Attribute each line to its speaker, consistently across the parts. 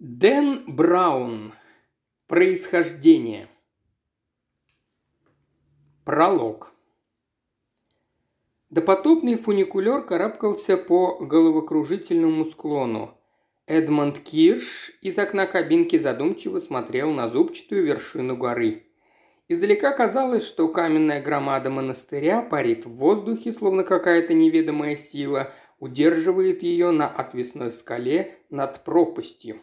Speaker 1: Дэн Браун. Происхождение. Пролог. Допотопный фуникулер карабкался по головокружительному склону. Эдмонд Кирш из окна кабинки задумчиво смотрел на зубчатую вершину горы. Издалека казалось, что каменная громада монастыря парит в воздухе, словно какая-то неведомая сила удерживает ее на отвесной скале над пропастью.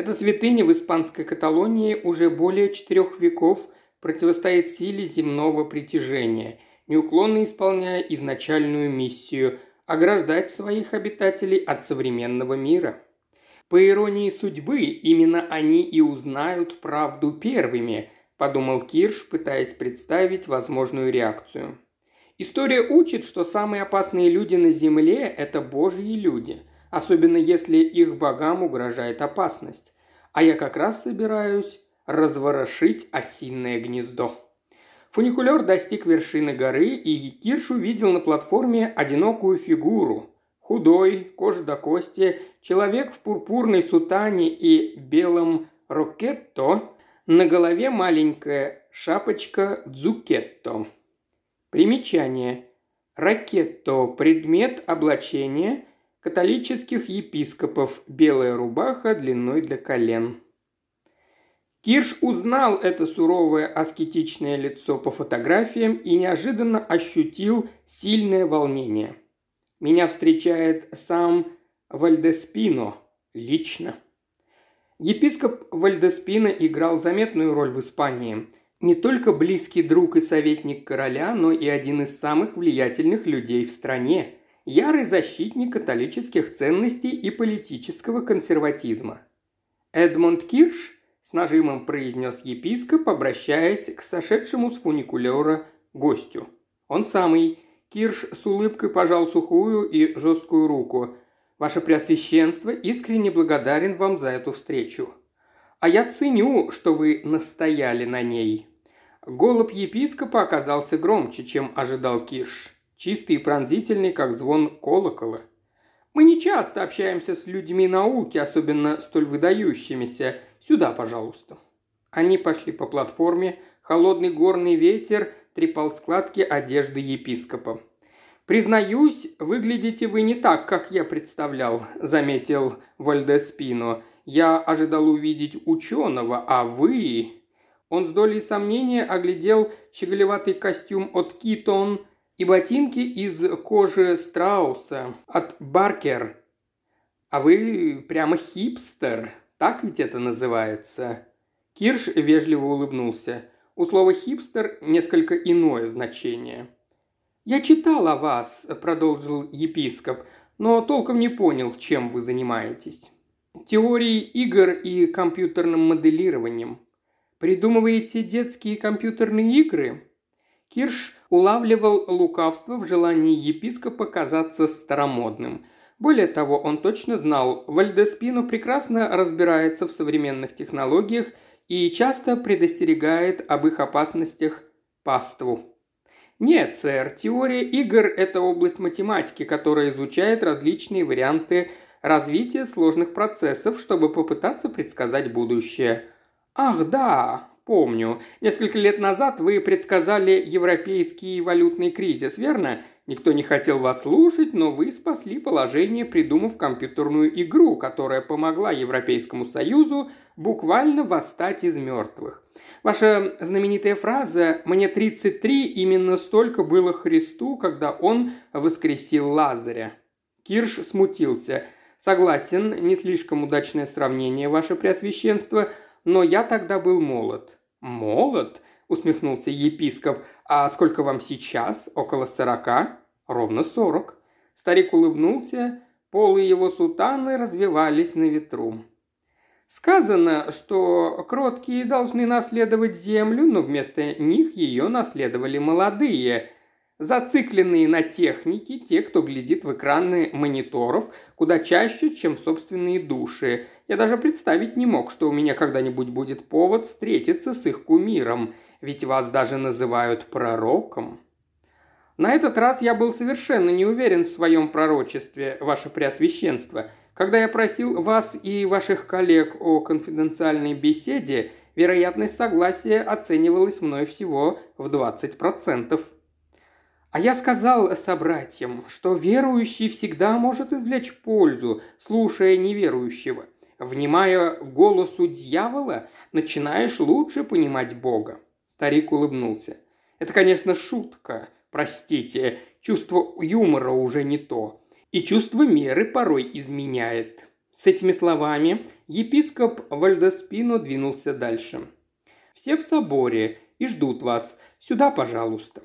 Speaker 1: Эта святыня в испанской Каталонии уже более четырех веков противостоит силе земного притяжения, неуклонно исполняя изначальную миссию – ограждать своих обитателей от современного мира. По иронии судьбы, именно они и узнают правду первыми, подумал Кирш, пытаясь представить возможную реакцию. История учит, что самые опасные люди на Земле – это божьи люди – особенно если их богам угрожает опасность. А я как раз собираюсь разворошить осиное гнездо. Фуникулер достиг вершины горы, и Кирш увидел на платформе одинокую фигуру. Худой, кожа до кости, человек в пурпурной сутане и белом рокетто, на голове маленькая шапочка дзукетто. Примечание. Ракетто – предмет облачения, католических епископов, белая рубаха длиной для колен. Кирш узнал это суровое аскетичное лицо по фотографиям и неожиданно ощутил сильное волнение. Меня встречает сам Вальдеспино лично. Епископ Вальдеспино играл заметную роль в Испании. Не только близкий друг и советник короля, но и один из самых влиятельных людей в стране – ярый защитник католических ценностей и политического консерватизма. Эдмонд Кирш с нажимом произнес епископ, обращаясь к сошедшему с фуникулера гостю. Он самый. Кирш с улыбкой пожал сухую и жесткую руку. «Ваше Преосвященство искренне благодарен вам за эту встречу. А я ценю, что вы настояли на ней». Голубь епископа оказался громче, чем ожидал Кирш чистый и пронзительный, как звон колокола. Мы не часто общаемся с людьми науки, особенно столь выдающимися. Сюда, пожалуйста». Они пошли по платформе, холодный горный ветер трепал складки одежды епископа. «Признаюсь, выглядите вы не так, как я представлял», – заметил Вальдеспино. «Я ожидал увидеть ученого, а вы...» Он с долей сомнения оглядел щеголеватый костюм от Китон, и ботинки из кожи страуса от Баркер. А вы прямо хипстер, так ведь это называется?» Кирш вежливо улыбнулся. У слова «хипстер» несколько иное значение. «Я читал о вас», – продолжил епископ, – «но толком не понял, чем вы занимаетесь». «Теорией игр и компьютерным моделированием. Придумываете детские компьютерные игры?» Кирш улавливал лукавство в желании епископа казаться старомодным. Более того, он точно знал, Вальдеспино прекрасно разбирается в современных технологиях и часто предостерегает об их опасностях паству. Нет, сэр, теория игр – это область математики, которая изучает различные варианты развития сложных процессов, чтобы попытаться предсказать будущее. Ах, да, Помню. Несколько лет назад вы предсказали европейский валютный кризис, верно? Никто не хотел вас слушать, но вы спасли положение, придумав компьютерную игру, которая помогла Европейскому Союзу буквально восстать из мертвых. Ваша знаменитая фраза «Мне 33, именно столько было Христу, когда он воскресил Лазаря». Кирш смутился. «Согласен, не слишком удачное сравнение, ваше преосвященство, но я тогда был молод. «Молод?» – усмехнулся епископ. «А сколько вам сейчас? Около сорока?» «Ровно сорок». Старик улыбнулся, полы его сутаны развивались на ветру. Сказано, что кроткие должны наследовать землю, но вместо них ее наследовали молодые, зацикленные на технике, те, кто глядит в экраны мониторов куда чаще, чем в собственные души, я даже представить не мог, что у меня когда-нибудь будет повод встретиться с их кумиром, ведь вас даже называют пророком. На этот раз я был совершенно не уверен в своем пророчестве, ваше преосвященство. Когда я просил вас и ваших коллег о конфиденциальной беседе, вероятность согласия оценивалась мной всего в 20%. А я сказал собратьям, что верующий всегда может извлечь пользу, слушая неверующего. Внимая голосу дьявола, начинаешь лучше понимать Бога. Старик улыбнулся. Это, конечно, шутка. Простите, чувство юмора уже не то. И чувство меры порой изменяет. С этими словами епископ Вальдеспино двинулся дальше. «Все в соборе и ждут вас. Сюда, пожалуйста».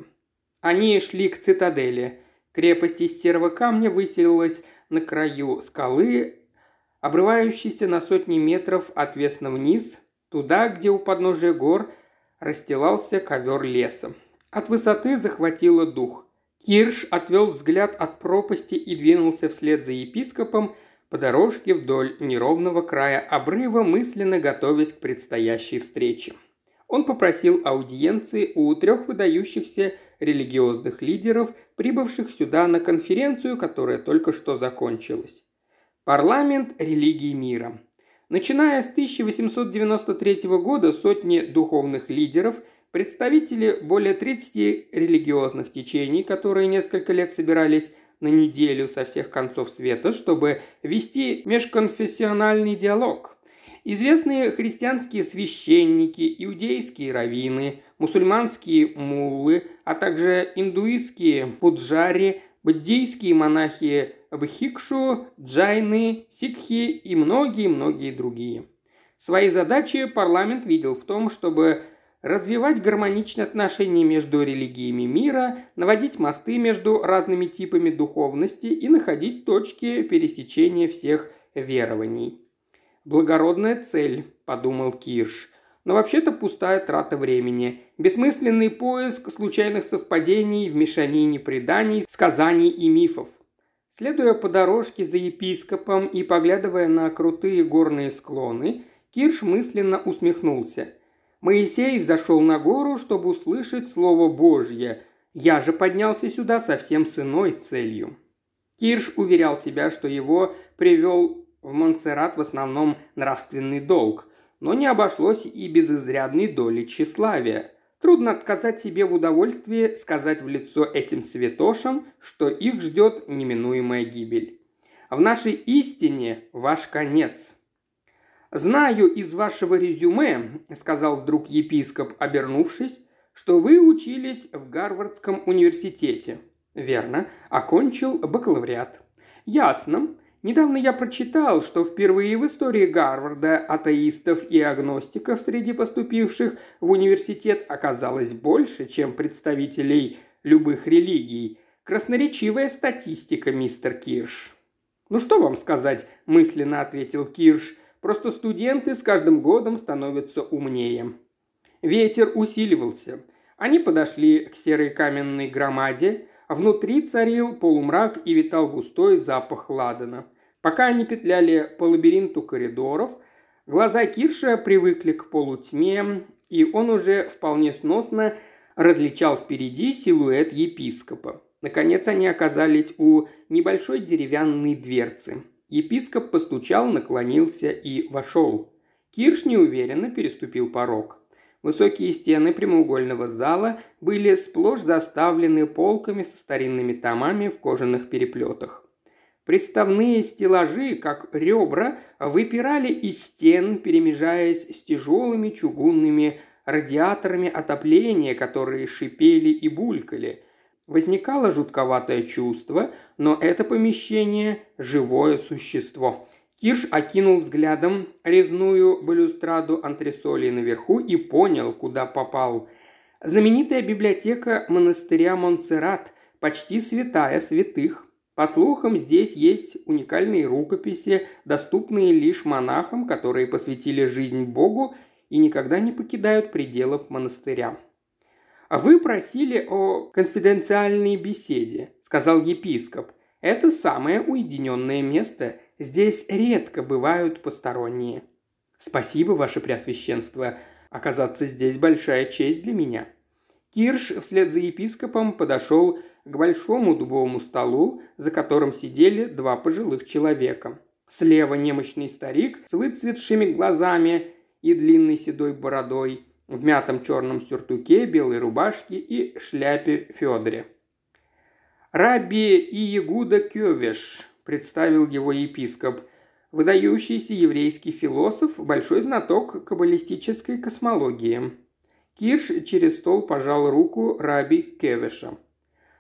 Speaker 1: Они шли к цитадели. Крепость из серого камня выселилась на краю скалы, обрывающейся на сотни метров отвесно вниз, туда, где у подножия гор расстилался ковер леса. От высоты захватило дух. Кирш отвел взгляд от пропасти и двинулся вслед за епископом по дорожке вдоль неровного края обрыва, мысленно готовясь к предстоящей встрече. Он попросил аудиенции у трех выдающихся религиозных лидеров, прибывших сюда на конференцию, которая только что закончилась. Парламент религии мира. Начиная с 1893 года сотни духовных лидеров, представители более 30 религиозных течений, которые несколько лет собирались на неделю со всех концов света, чтобы вести межконфессиональный диалог, Известные христианские священники, иудейские раввины, мусульманские муллы, а также индуистские пуджари, буддийские монахи Бхикшу, джайны, сикхи и многие-многие другие. Свои задачи парламент видел в том, чтобы развивать гармоничные отношения между религиями мира, наводить мосты между разными типами духовности и находить точки пересечения всех верований. «Благородная цель», – подумал Кирш. «Но вообще-то пустая трата времени. Бессмысленный поиск случайных совпадений в мешанине преданий, сказаний и мифов. Следуя по дорожке за епископом и поглядывая на крутые горные склоны, Кирш мысленно усмехнулся. Моисей взошел на гору, чтобы услышать Слово Божье. Я же поднялся сюда совсем с иной целью. Кирш уверял себя, что его привел в Монсеррат в основном нравственный долг, но не обошлось и без изрядной доли тщеславия. Трудно отказать себе в удовольствии сказать в лицо этим святошам, что их ждет неминуемая гибель. В нашей истине ваш конец. «Знаю из вашего резюме», – сказал вдруг епископ, обернувшись, – «что вы учились в Гарвардском университете». «Верно. Окончил бакалавриат». «Ясно. Недавно я прочитал, что впервые в истории Гарварда атеистов и агностиков среди поступивших в университет оказалось больше, чем представителей любых религий. Красноречивая статистика, мистер Кирш. «Ну что вам сказать?» – мысленно ответил Кирш. «Просто студенты с каждым годом становятся умнее». Ветер усиливался. Они подошли к серой каменной громаде, внутри царил полумрак и витал густой запах ладана – Пока они петляли по лабиринту коридоров, глаза Кирша привыкли к полутьме, и он уже вполне сносно различал впереди силуэт епископа. Наконец они оказались у небольшой деревянной дверцы. Епископ постучал, наклонился и вошел. Кирш неуверенно переступил порог. Высокие стены прямоугольного зала были сплошь заставлены полками со старинными томами в кожаных переплетах. Приставные стеллажи, как ребра, выпирали из стен, перемежаясь с тяжелыми чугунными радиаторами отопления, которые шипели и булькали. Возникало жутковатое чувство, но это помещение – живое существо. Кирш окинул взглядом резную балюстраду антресолей наверху и понял, куда попал. Знаменитая библиотека монастыря Монсеррат, почти святая святых. По слухам, здесь есть уникальные рукописи, доступные лишь монахам, которые посвятили жизнь Богу и никогда не покидают пределов монастыря. «А «Вы просили о конфиденциальной беседе», – сказал епископ. «Это самое уединенное место. Здесь редко бывают посторонние». «Спасибо, ваше преосвященство. Оказаться здесь большая честь для меня». Кирш вслед за епископом подошел к большому дубовому столу, за которым сидели два пожилых человека. Слева немощный старик с выцветшими глазами и длинной седой бородой, в мятом черном сюртуке, белой рубашке и шляпе Федоре. «Раби Иегуда Кёвеш», – представил его епископ, выдающийся еврейский философ, большой знаток каббалистической космологии. Кирш через стол пожал руку раби Кевеша.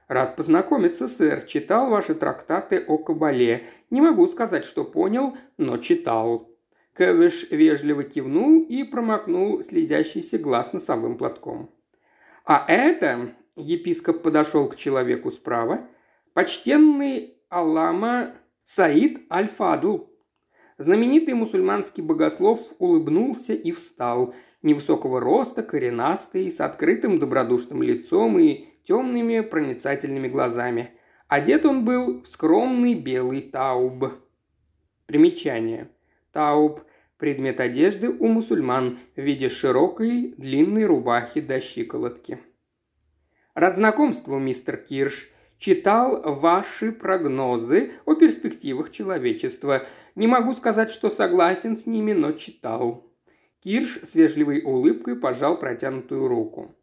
Speaker 1: «Рад познакомиться, сэр. Читал ваши трактаты о Кабале. Не могу сказать, что понял, но читал». Кевиш вежливо кивнул и промокнул слезящийся глаз носовым платком. «А это...» – епископ подошел к человеку справа. «Почтенный Аллама Саид Аль-Фадл». Знаменитый мусульманский богослов улыбнулся и встал. Невысокого роста, коренастый, с открытым добродушным лицом и темными проницательными глазами. Одет он был в скромный белый тауб. Примечание. Тауб – предмет одежды у мусульман в виде широкой длинной рубахи до щиколотки. Рад знакомству, мистер Кирш. Читал ваши прогнозы о перспективах человечества. Не могу сказать, что согласен с ними, но читал. Кирш с вежливой улыбкой пожал протянутую руку.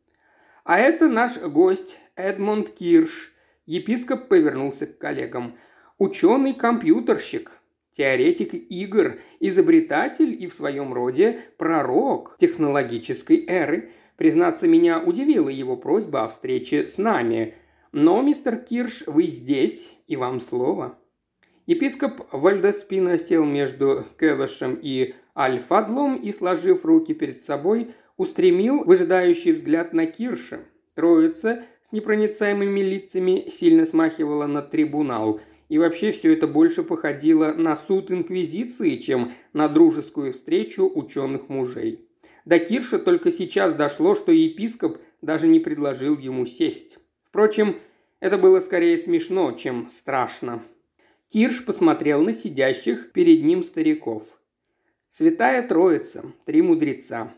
Speaker 1: А это наш гость Эдмонд Кирш. Епископ повернулся к коллегам. Ученый-компьютерщик, теоретик игр, изобретатель и в своем роде пророк технологической эры. Признаться, меня удивила его просьба о встрече с нами. Но, мистер Кирш, вы здесь, и вам слово. Епископ Вальдеспина сел между Кевешем и Альфадлом и, сложив руки перед собой, устремил выжидающий взгляд на Кирша. Троица с непроницаемыми лицами сильно смахивала на трибунал, и вообще все это больше походило на суд Инквизиции, чем на дружескую встречу ученых мужей. До Кирша только сейчас дошло, что епископ даже не предложил ему сесть. Впрочем, это было скорее смешно, чем страшно. Кирш посмотрел на сидящих перед ним стариков. Святая Троица, три мудреца.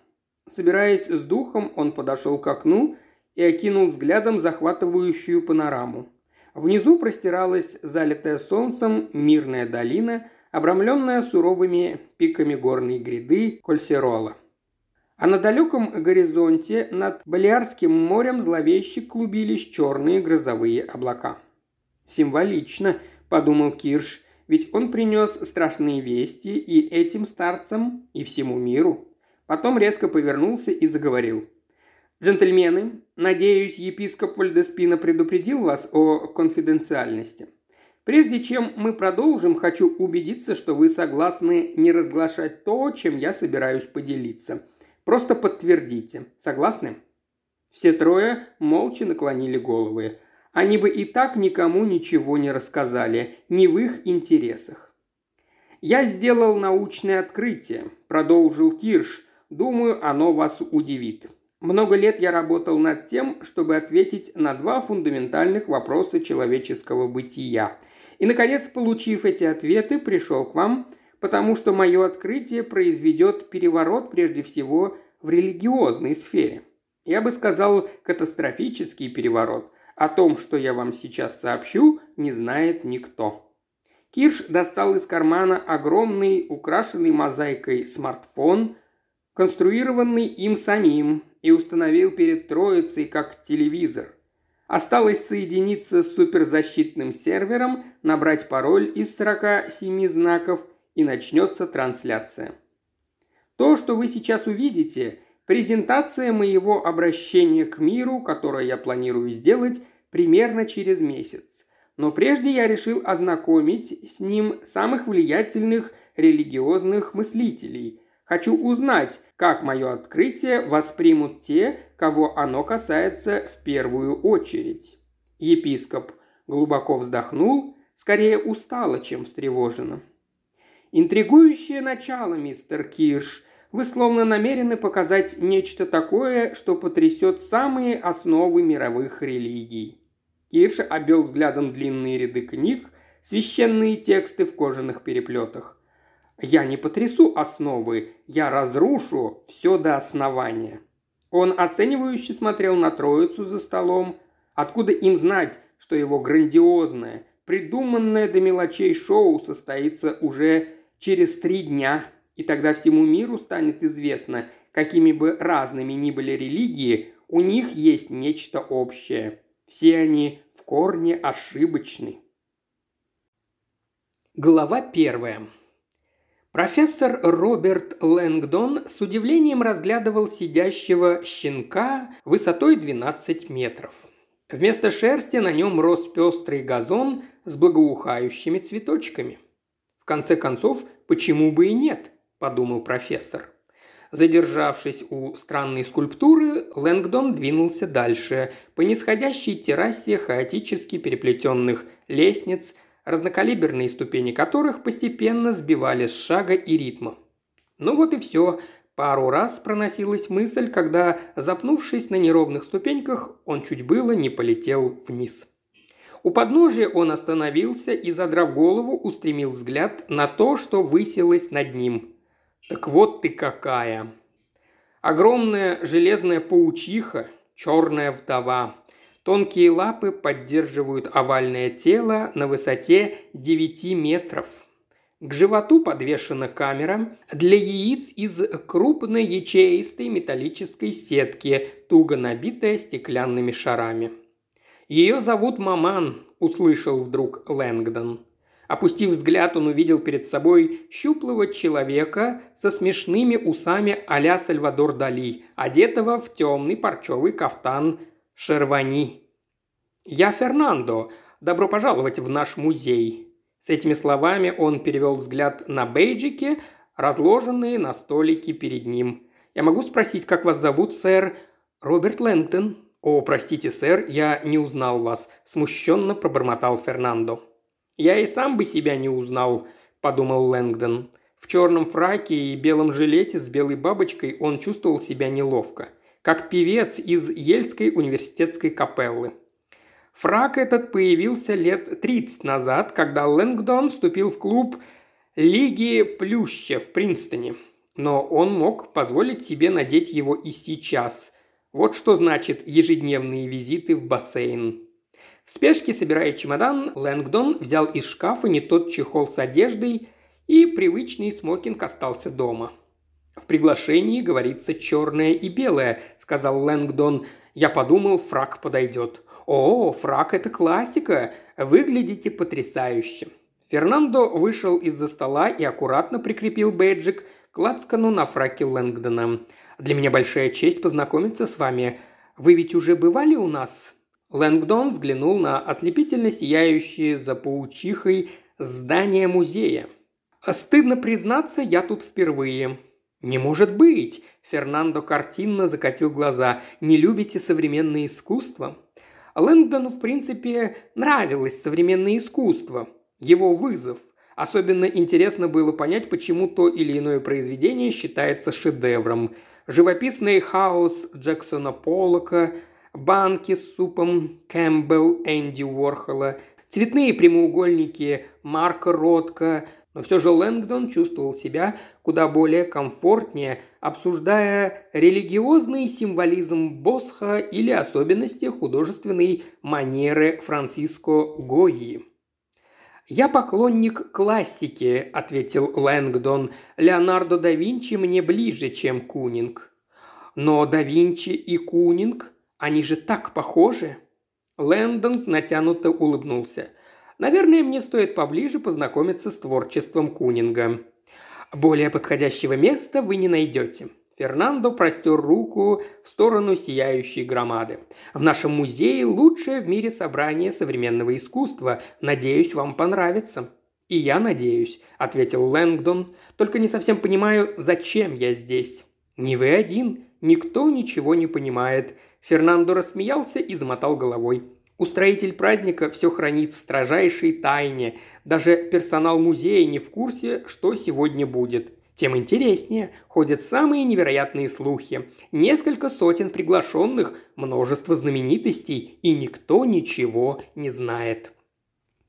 Speaker 1: Собираясь с духом, он подошел к окну и окинул взглядом захватывающую панораму. Внизу простиралась залитая солнцем мирная долина, обрамленная суровыми пиками горной гряды Кольсерола. А на далеком горизонте над Балиарским морем зловеще клубились черные грозовые облака. «Символично», – подумал Кирш, – «ведь он принес страшные вести и этим старцам, и всему миру». Потом резко повернулся и заговорил. «Джентльмены, надеюсь, епископ Вальдеспина предупредил вас о конфиденциальности. Прежде чем мы продолжим, хочу убедиться, что вы согласны не разглашать то, чем я собираюсь поделиться. Просто подтвердите. Согласны?» Все трое молча наклонили головы. Они бы и так никому ничего не рассказали, не в их интересах. «Я сделал научное открытие», – продолжил Кирш, Думаю, оно вас удивит. Много лет я работал над тем, чтобы ответить на два фундаментальных вопроса человеческого бытия. И, наконец, получив эти ответы, пришел к вам, потому что мое открытие произведет переворот прежде всего в религиозной сфере. Я бы сказал, катастрофический переворот. О том, что я вам сейчас сообщу, не знает никто. Кирш достал из кармана огромный, украшенный мозаикой смартфон – конструированный им самим, и установил перед троицей как телевизор. Осталось соединиться с суперзащитным сервером, набрать пароль из 47 знаков и начнется трансляция. То, что вы сейчас увидите, презентация моего обращения к миру, которое я планирую сделать примерно через месяц. Но прежде я решил ознакомить с ним самых влиятельных религиозных мыслителей – Хочу узнать, как мое открытие воспримут те, кого оно касается в первую очередь». Епископ глубоко вздохнул, скорее устало, чем встревоженно. «Интригующее начало, мистер Кирш. Вы словно намерены показать нечто такое, что потрясет самые основы мировых религий». Кирш обвел взглядом длинные ряды книг, священные тексты в кожаных переплетах. Я не потрясу основы, я разрушу все до основания». Он оценивающе смотрел на троицу за столом. Откуда им знать, что его грандиозное, придуманное до мелочей шоу состоится уже через три дня, и тогда всему миру станет известно, какими бы разными ни были религии, у них есть нечто общее. Все они в корне ошибочны. Глава первая. Профессор Роберт Лэнгдон с удивлением разглядывал сидящего щенка высотой 12 метров. Вместо шерсти на нем рос пестрый газон с благоухающими цветочками. В конце концов, почему бы и нет, подумал профессор. Задержавшись у странной скульптуры, Лэнгдон двинулся дальше, по нисходящей террасе хаотически переплетенных лестниц, разнокалиберные ступени которых постепенно сбивали с шага и ритма. Ну вот и все. Пару раз проносилась мысль, когда, запнувшись на неровных ступеньках, он чуть было не полетел вниз. У подножия он остановился и, задрав голову, устремил взгляд на то, что высилось над ним. Так вот ты какая. Огромная железная паучиха, черная вдова. Тонкие лапы поддерживают овальное тело на высоте 9 метров. К животу подвешена камера для яиц из крупной ячеистой металлической сетки, туго набитая стеклянными шарами. «Ее зовут Маман», – услышал вдруг Лэнгдон. Опустив взгляд, он увидел перед собой щуплого человека со смешными усами а-ля Сальвадор Дали, одетого в темный парчевый кафтан Шервани. «Я Фернандо. Добро пожаловать в наш музей». С этими словами он перевел взгляд на бейджики, разложенные на столике перед ним. «Я могу спросить, как вас зовут, сэр?» «Роберт Лэнгтон». «О, простите, сэр, я не узнал вас», – смущенно пробормотал Фернандо. «Я и сам бы себя не узнал», – подумал Лэнгдон. В черном фраке и белом жилете с белой бабочкой он чувствовал себя неловко, как певец из Ельской университетской капеллы. Фрак этот появился лет 30 назад, когда Лэнгдон вступил в клуб Лиги Плюща в Принстоне. Но он мог позволить себе надеть его и сейчас. Вот что значит ежедневные визиты в бассейн. В спешке, собирая чемодан, Лэнгдон взял из шкафа не тот чехол с одеждой, и привычный смокинг остался дома. «В приглашении говорится черное и белое», – сказал Лэнгдон. «Я подумал, фрак подойдет». «О, фрак – это классика! Выглядите потрясающе!» Фернандо вышел из-за стола и аккуратно прикрепил бейджик к лацкану на фраке Лэнгдона. «Для меня большая честь познакомиться с вами. Вы ведь уже бывали у нас?» Лэнгдон взглянул на ослепительно сияющее за паучихой здание музея. «Стыдно признаться, я тут впервые». «Не может быть!» – Фернандо картинно закатил глаза. «Не любите современное искусство?» Лэнгдону, в принципе, нравилось современное искусство, его вызов. Особенно интересно было понять, почему то или иное произведение считается шедевром. Живописный хаос Джексона Поллока – банки с супом Кэмпбелл Энди Уорхола, цветные прямоугольники Марка Ротко, но все же Лэнгдон чувствовал себя куда более комфортнее, обсуждая религиозный символизм Босха или особенности художественной манеры Франциско Гойи. «Я поклонник классики», – ответил Лэнгдон. «Леонардо да Винчи мне ближе, чем Кунинг». «Но да Винчи и Кунинг они же так похожи!» Лэндон натянуто улыбнулся. «Наверное, мне стоит поближе познакомиться с творчеством Кунинга. Более подходящего места вы не найдете». Фернандо простер руку в сторону сияющей громады. «В нашем музее лучшее в мире собрание современного искусства. Надеюсь, вам понравится». «И я надеюсь», – ответил Лэнгдон. «Только не совсем понимаю, зачем я здесь». «Не вы один. Никто ничего не понимает. Фернандо рассмеялся и замотал головой. Устроитель праздника все хранит в строжайшей тайне. Даже персонал музея не в курсе, что сегодня будет. Тем интереснее. Ходят самые невероятные слухи. Несколько сотен приглашенных, множество знаменитостей, и никто ничего не знает.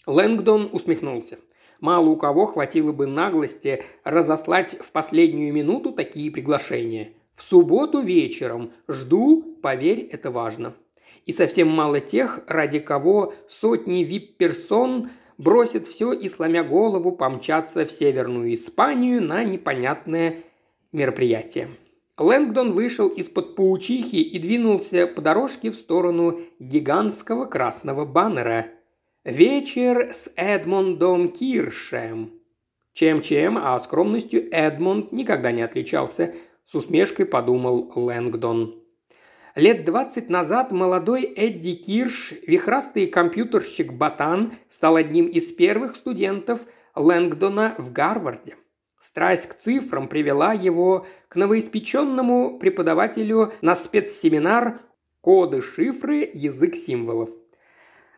Speaker 1: Лэнгдон усмехнулся. Мало у кого хватило бы наглости разослать в последнюю минуту такие приглашения. В субботу вечером. Жду, поверь, это важно. И совсем мало тех, ради кого сотни вип-персон бросит все и, сломя голову, помчаться в Северную Испанию на непонятное мероприятие. Лэнгдон вышел из-под паучихи и двинулся по дорожке в сторону гигантского красного баннера. «Вечер с Эдмондом Киршем». Чем-чем, а скромностью Эдмонд никогда не отличался, с усмешкой подумал Лэнгдон. Лет двадцать назад молодой Эдди Кирш, вихрастый компьютерщик Батан, стал одним из первых студентов Лэнгдона в Гарварде. Страсть к цифрам привела его к новоиспеченному преподавателю на спецсеминар «Коды, шифры, язык символов».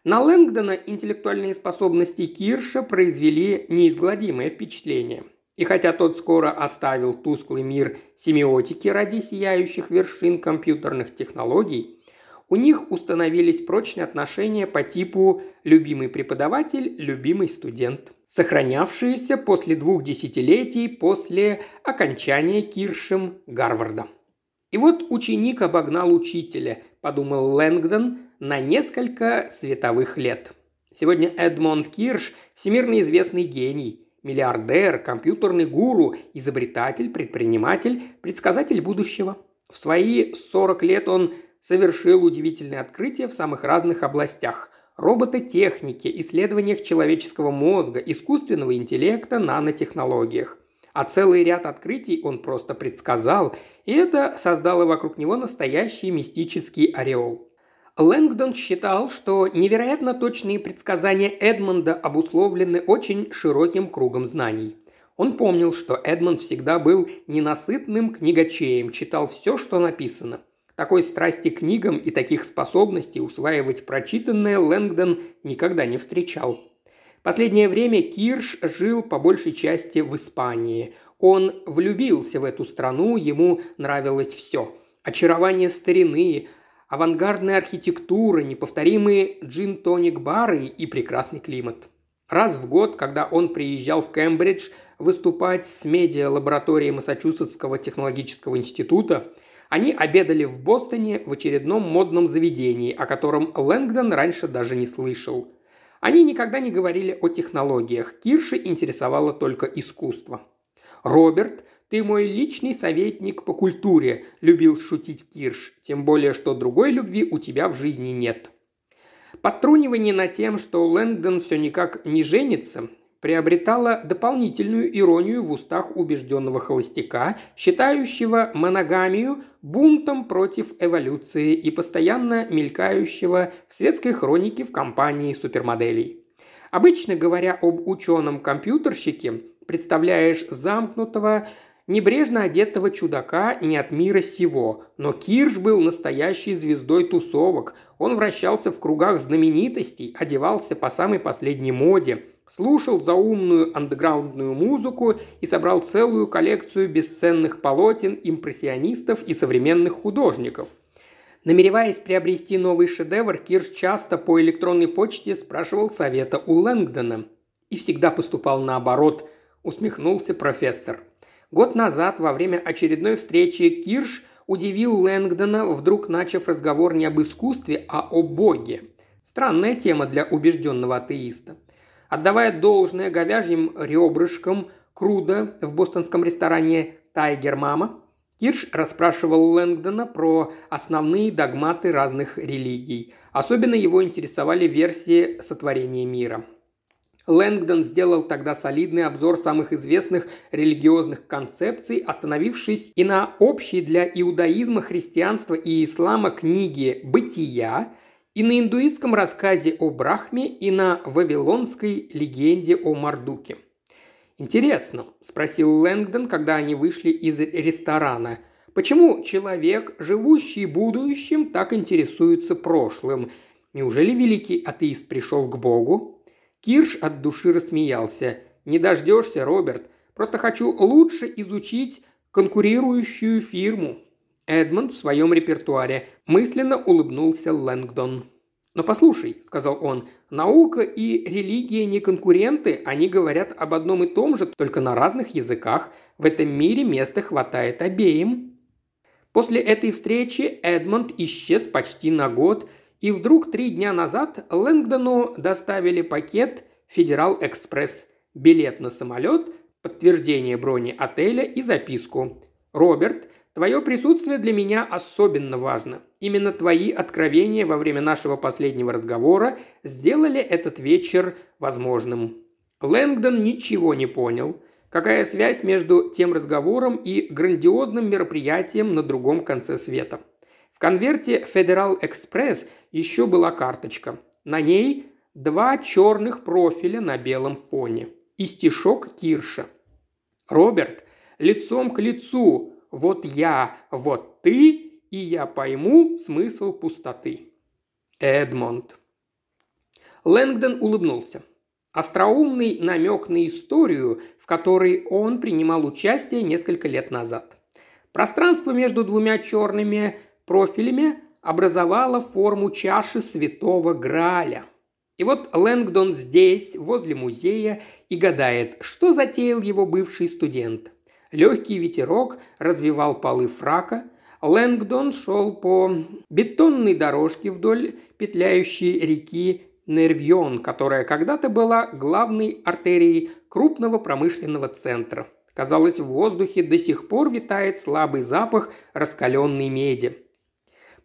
Speaker 1: На Лэнгдона интеллектуальные способности Кирша произвели неизгладимое впечатление. И хотя тот скоро оставил тусклый мир семиотики ради сияющих вершин компьютерных технологий, у них установились прочные отношения по типу «любимый преподаватель, любимый студент», сохранявшиеся после двух десятилетий после окончания Киршем Гарварда. И вот ученик обогнал учителя, подумал Лэнгдон, на несколько световых лет. Сегодня Эдмонд Кирш – всемирно известный гений, миллиардер, компьютерный гуру, изобретатель, предприниматель, предсказатель будущего. В свои 40 лет он совершил удивительные открытия в самых разных областях – робототехнике, исследованиях человеческого мозга, искусственного интеллекта, нанотехнологиях. А целый ряд открытий он просто предсказал, и это создало вокруг него настоящий мистический ореол. Лэнгдон считал, что невероятно точные предсказания Эдмонда обусловлены очень широким кругом знаний. Он помнил, что Эдмонд всегда был ненасытным книгачеем, читал все, что написано. Такой страсти к книгам и таких способностей усваивать прочитанное Лэнгдон никогда не встречал. Последнее время Кирш жил по большей части в Испании. Он влюбился в эту страну, ему нравилось все. Очарование старины, авангардная архитектура, неповторимые джин-тоник-бары и прекрасный климат. Раз в год, когда он приезжал в Кембридж выступать с медиа-лабораторией Массачусетского технологического института – они обедали в Бостоне в очередном модном заведении, о котором Лэнгдон раньше даже не слышал. Они никогда не говорили о технологиях, Кирши интересовало только искусство. «Роберт, ты мой личный советник по культуре», – любил шутить Кирш, тем более, что другой любви у тебя в жизни нет. Подтрунивание над тем, что Лэнгдон все никак не женится, приобретала дополнительную иронию в устах убежденного холостяка, считающего моногамию бунтом против эволюции и постоянно мелькающего в светской хронике в компании супермоделей. Обычно говоря об ученом-компьютерщике, представляешь замкнутого, небрежно одетого чудака не от мира сего. Но Кирш был настоящей звездой тусовок. Он вращался в кругах знаменитостей, одевался по самой последней моде – слушал заумную андеграундную музыку и собрал целую коллекцию бесценных полотен импрессионистов и современных художников. Намереваясь приобрести новый шедевр, Кирш часто по электронной почте спрашивал совета у Лэнгдона. И всегда поступал наоборот, усмехнулся профессор. Год назад, во время очередной встречи, Кирш удивил Лэнгдона, вдруг начав разговор не об искусстве, а о Боге. Странная тема для убежденного атеиста. Отдавая должное говяжьим ребрышкам Круда в бостонском ресторане «Тайгер Мама», Кирш расспрашивал Лэнгдона про основные догматы разных религий. Особенно его интересовали версии сотворения мира. Лэнгдон сделал тогда солидный обзор самых известных религиозных концепций, остановившись и на общей для иудаизма, христианства и ислама книге «Бытия», и на индуистском рассказе о Брахме, и на вавилонской легенде о Мардуке. «Интересно», – спросил Лэнгдон, когда они вышли из ресторана, – «почему человек, живущий будущим, так интересуется прошлым? Неужели великий атеист пришел к Богу?» Кирш от души рассмеялся. «Не дождешься, Роберт. Просто хочу лучше изучить конкурирующую фирму. Эдмонд в своем репертуаре. Мысленно улыбнулся Лэнгдон. «Но послушай», – сказал он, – «наука и религия не конкуренты, они говорят об одном и том же, только на разных языках. В этом мире места хватает обеим». После этой встречи Эдмонд исчез почти на год, и вдруг три дня назад Лэнгдону доставили пакет Федерал Экспресс, билет на самолет, подтверждение брони отеля и записку. «Роберт, твое присутствие для меня особенно важно. Именно твои откровения во время нашего последнего разговора сделали этот вечер возможным». Лэнгдон ничего не понял. Какая связь между тем разговором и грандиозным мероприятием на другом конце света? В конверте Federal Express еще была карточка. На ней два черных профиля на белом фоне. И стишок Кирша. «Роберт, лицом к лицу, вот я, вот ты, и я пойму смысл пустоты». Эдмонд. Лэнгдон улыбнулся. Остроумный намек на историю, в которой он принимал участие несколько лет назад. Пространство между двумя черными профилями образовало форму чаши святого Граля. И вот Лэнгдон здесь, возле музея, и гадает, что затеял его бывший студент. Легкий ветерок развивал полы фрака, Лэнгдон шел по бетонной дорожке вдоль петляющей реки Нервьон, которая когда-то была главной артерией крупного промышленного центра. Казалось, в воздухе до сих пор витает слабый запах раскаленной меди.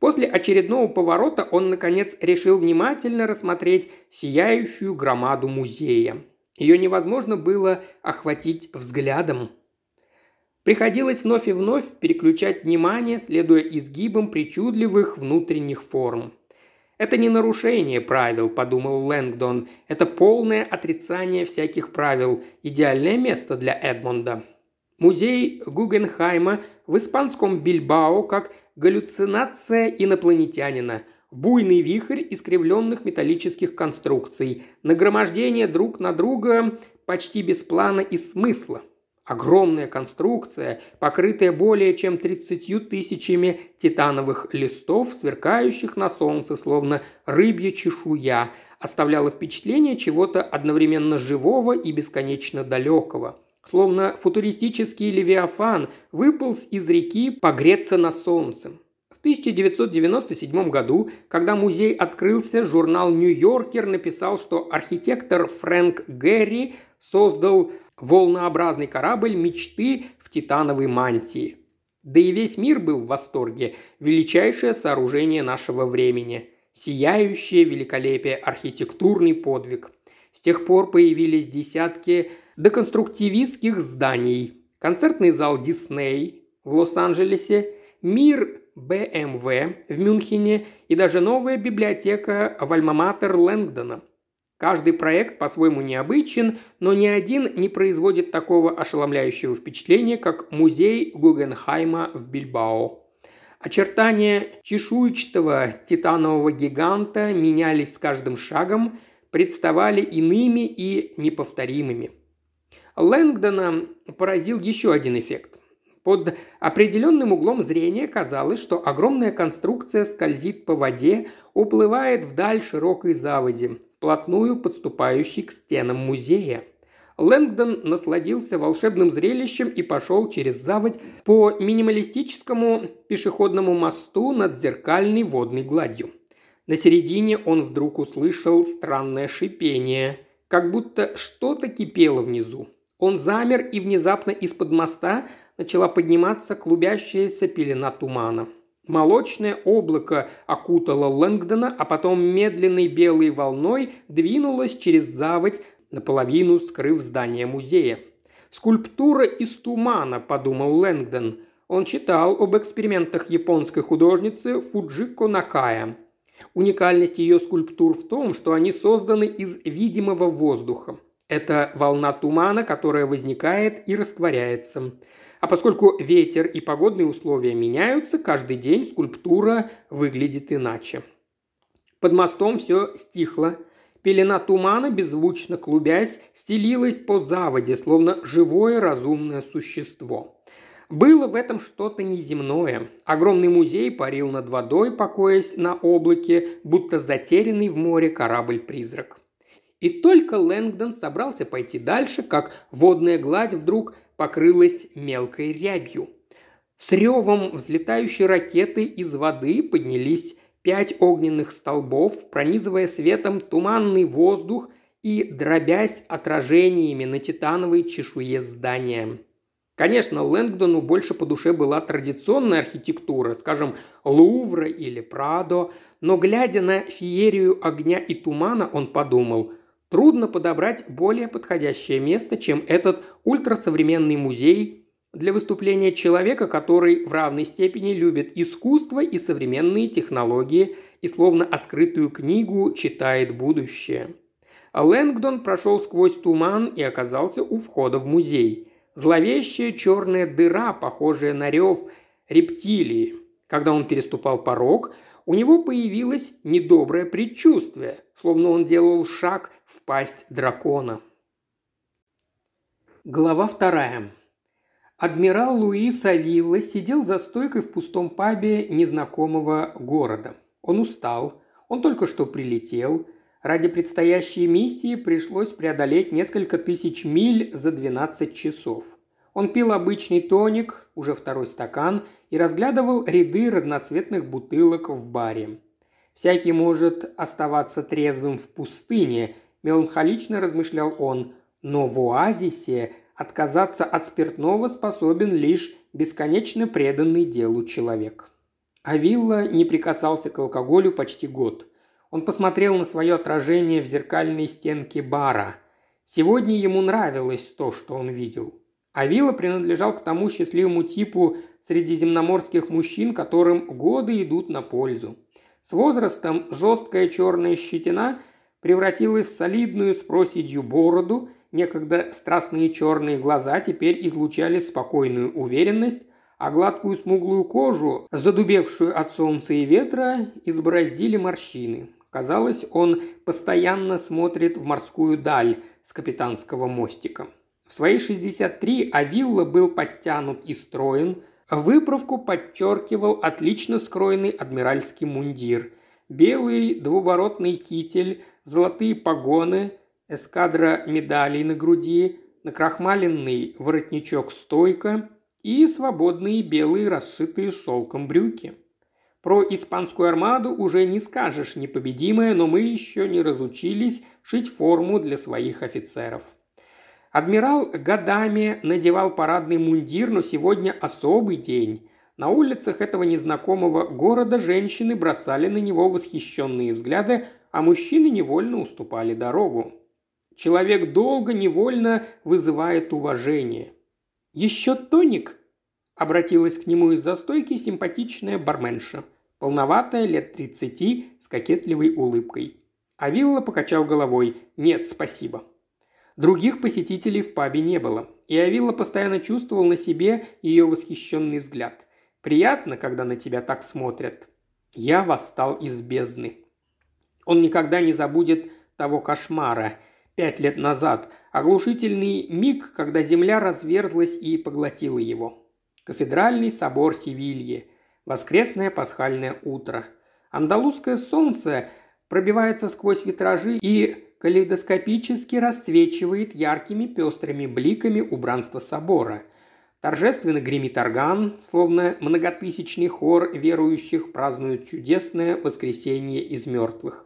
Speaker 1: После очередного поворота он, наконец, решил внимательно рассмотреть сияющую громаду музея. Ее невозможно было охватить взглядом. Приходилось вновь и вновь переключать внимание, следуя изгибам причудливых внутренних форм. «Это не нарушение правил», – подумал Лэнгдон. «Это полное отрицание всяких правил. Идеальное место для Эдмонда». Музей Гугенхайма в испанском Бильбао как галлюцинация инопланетянина, буйный вихрь искривленных металлических конструкций, нагромождение друг на друга почти без плана и смысла – Огромная конструкция, покрытая более чем 30 тысячами титановых листов, сверкающих на солнце, словно рыбья чешуя, оставляла впечатление чего-то одновременно живого и бесконечно далекого. Словно футуристический левиафан выполз из реки погреться на солнце. В 1997 году, когда музей открылся, журнал «Нью-Йоркер» написал, что архитектор Фрэнк Гэри создал волнообразный корабль мечты в титановой мантии. Да и весь мир был в восторге. Величайшее сооружение нашего времени. Сияющее великолепие, архитектурный подвиг. С тех пор появились десятки деконструктивистских зданий. Концертный зал Дисней в Лос-Анджелесе, мир БМВ в Мюнхене и даже новая библиотека в Альма-Матер Лэнгдона – Каждый проект по-своему необычен, но ни один не производит такого ошеломляющего впечатления, как музей Гугенхайма в Бильбао. Очертания чешуйчатого титанового гиганта менялись с каждым шагом, представали иными и неповторимыми. Лэнгдона поразил еще один эффект. Под определенным углом зрения казалось, что огромная конструкция скользит по воде, уплывает вдаль широкой заводи, вплотную подступающей к стенам музея. Лэнгдон насладился волшебным зрелищем и пошел через заводь по минималистическому пешеходному мосту над зеркальной водной гладью. На середине он вдруг услышал странное шипение, как будто что-то кипело внизу. Он замер, и внезапно из-под моста начала подниматься клубящаяся пелена тумана. Молочное облако окутало Лэнгдона, а потом медленной белой волной двинулось через заводь, наполовину скрыв здание музея. «Скульптура из тумана», – подумал Лэнгдон. Он читал об экспериментах японской художницы Фуджико Накая. Уникальность ее скульптур в том, что они созданы из видимого воздуха. Это волна тумана, которая возникает и растворяется. А поскольку ветер и погодные условия меняются, каждый день скульптура выглядит иначе. Под мостом все стихло. Пелена тумана, беззвучно клубясь, стелилась по заводе, словно живое разумное существо. Было в этом что-то неземное. Огромный музей парил над водой, покоясь на облаке, будто затерянный в море корабль-призрак. И только Лэнгдон собрался пойти дальше, как водная гладь вдруг покрылась мелкой рябью. С ревом взлетающей ракеты из воды поднялись пять огненных столбов, пронизывая светом туманный воздух и дробясь отражениями на титановой чешуе здания. Конечно, Лэнгдону больше по душе была традиционная архитектура, скажем, Лувра или Прадо, но глядя на феерию огня и тумана, он подумал, трудно подобрать более подходящее место, чем этот ультрасовременный музей для выступления человека, который в равной степени любит искусство и современные технологии и словно открытую книгу читает будущее. Лэнгдон прошел сквозь туман и оказался у входа в музей. Зловещая черная дыра, похожая на рев рептилии. Когда он переступал порог, у него появилось недоброе предчувствие, словно он делал шаг в пасть дракона. Глава вторая. Адмирал Луи Савилла сидел за стойкой в пустом пабе незнакомого города. Он устал, он только что прилетел. Ради предстоящей миссии пришлось преодолеть несколько тысяч миль за 12 часов – он пил обычный тоник, уже второй стакан, и разглядывал ряды разноцветных бутылок в баре. «Всякий может оставаться трезвым в пустыне», – меланхолично размышлял он, «но в оазисе отказаться от спиртного способен лишь бесконечно преданный делу человек». А Вилла не прикасался к алкоголю почти год. Он посмотрел на свое отражение в зеркальной стенке бара. Сегодня ему нравилось то, что он видел – Авила принадлежал к тому счастливому типу средиземноморских мужчин, которым годы идут на пользу. С возрастом жесткая черная щетина превратилась в солидную с проседью бороду, некогда страстные черные глаза теперь излучали спокойную уверенность, а гладкую смуглую кожу, задубевшую от солнца и ветра, избороздили морщины. Казалось, он постоянно смотрит в морскую даль с капитанского мостика. В свои 63 Авилла был подтянут и строен, выправку подчеркивал отлично скроенный адмиральский мундир, белый двуборотный китель, золотые погоны, эскадра медалей на груди, накрахмаленный воротничок-стойка и свободные белые расшитые шелком брюки. Про испанскую армаду уже не скажешь непобедимая, но мы еще не разучились шить форму для своих офицеров. Адмирал годами надевал парадный мундир, но сегодня особый день. На улицах этого незнакомого города женщины бросали на него восхищенные взгляды, а мужчины невольно уступали дорогу. Человек долго невольно вызывает уважение. «Еще тоник?» – обратилась к нему из застойки симпатичная барменша, полноватая, лет тридцати, с кокетливой улыбкой. А Вилла покачал головой «Нет, спасибо». Других посетителей в пабе не было, и Авилла постоянно чувствовал на себе ее восхищенный взгляд. Приятно, когда на тебя так смотрят. Я восстал из бездны. Он никогда не забудет того кошмара. Пять лет назад. Оглушительный миг, когда земля разверзлась и поглотила его. Кафедральный собор Севильи. Воскресное пасхальное утро. Андалузское солнце пробивается сквозь витражи и калейдоскопически расцвечивает яркими пестрыми бликами убранство собора. Торжественно гремит орган, словно многотысячный хор верующих празднует чудесное воскресение из мертвых.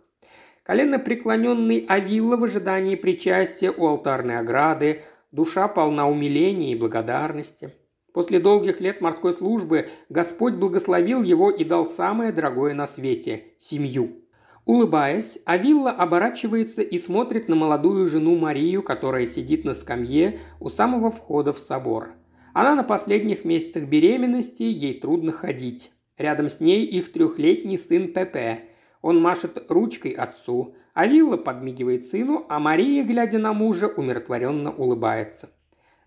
Speaker 1: Колено преклоненный Авилла в ожидании причастия у алтарной ограды, душа полна умиления и благодарности. После долгих лет морской службы Господь благословил его и дал самое дорогое на свете – семью. Улыбаясь, Авилла оборачивается и смотрит на молодую жену Марию, которая сидит на скамье у самого входа в собор. Она на последних месяцах беременности, ей трудно ходить. Рядом с ней их трехлетний сын Пепе. Он машет ручкой отцу. Авилла подмигивает сыну, а Мария, глядя на мужа, умиротворенно улыбается.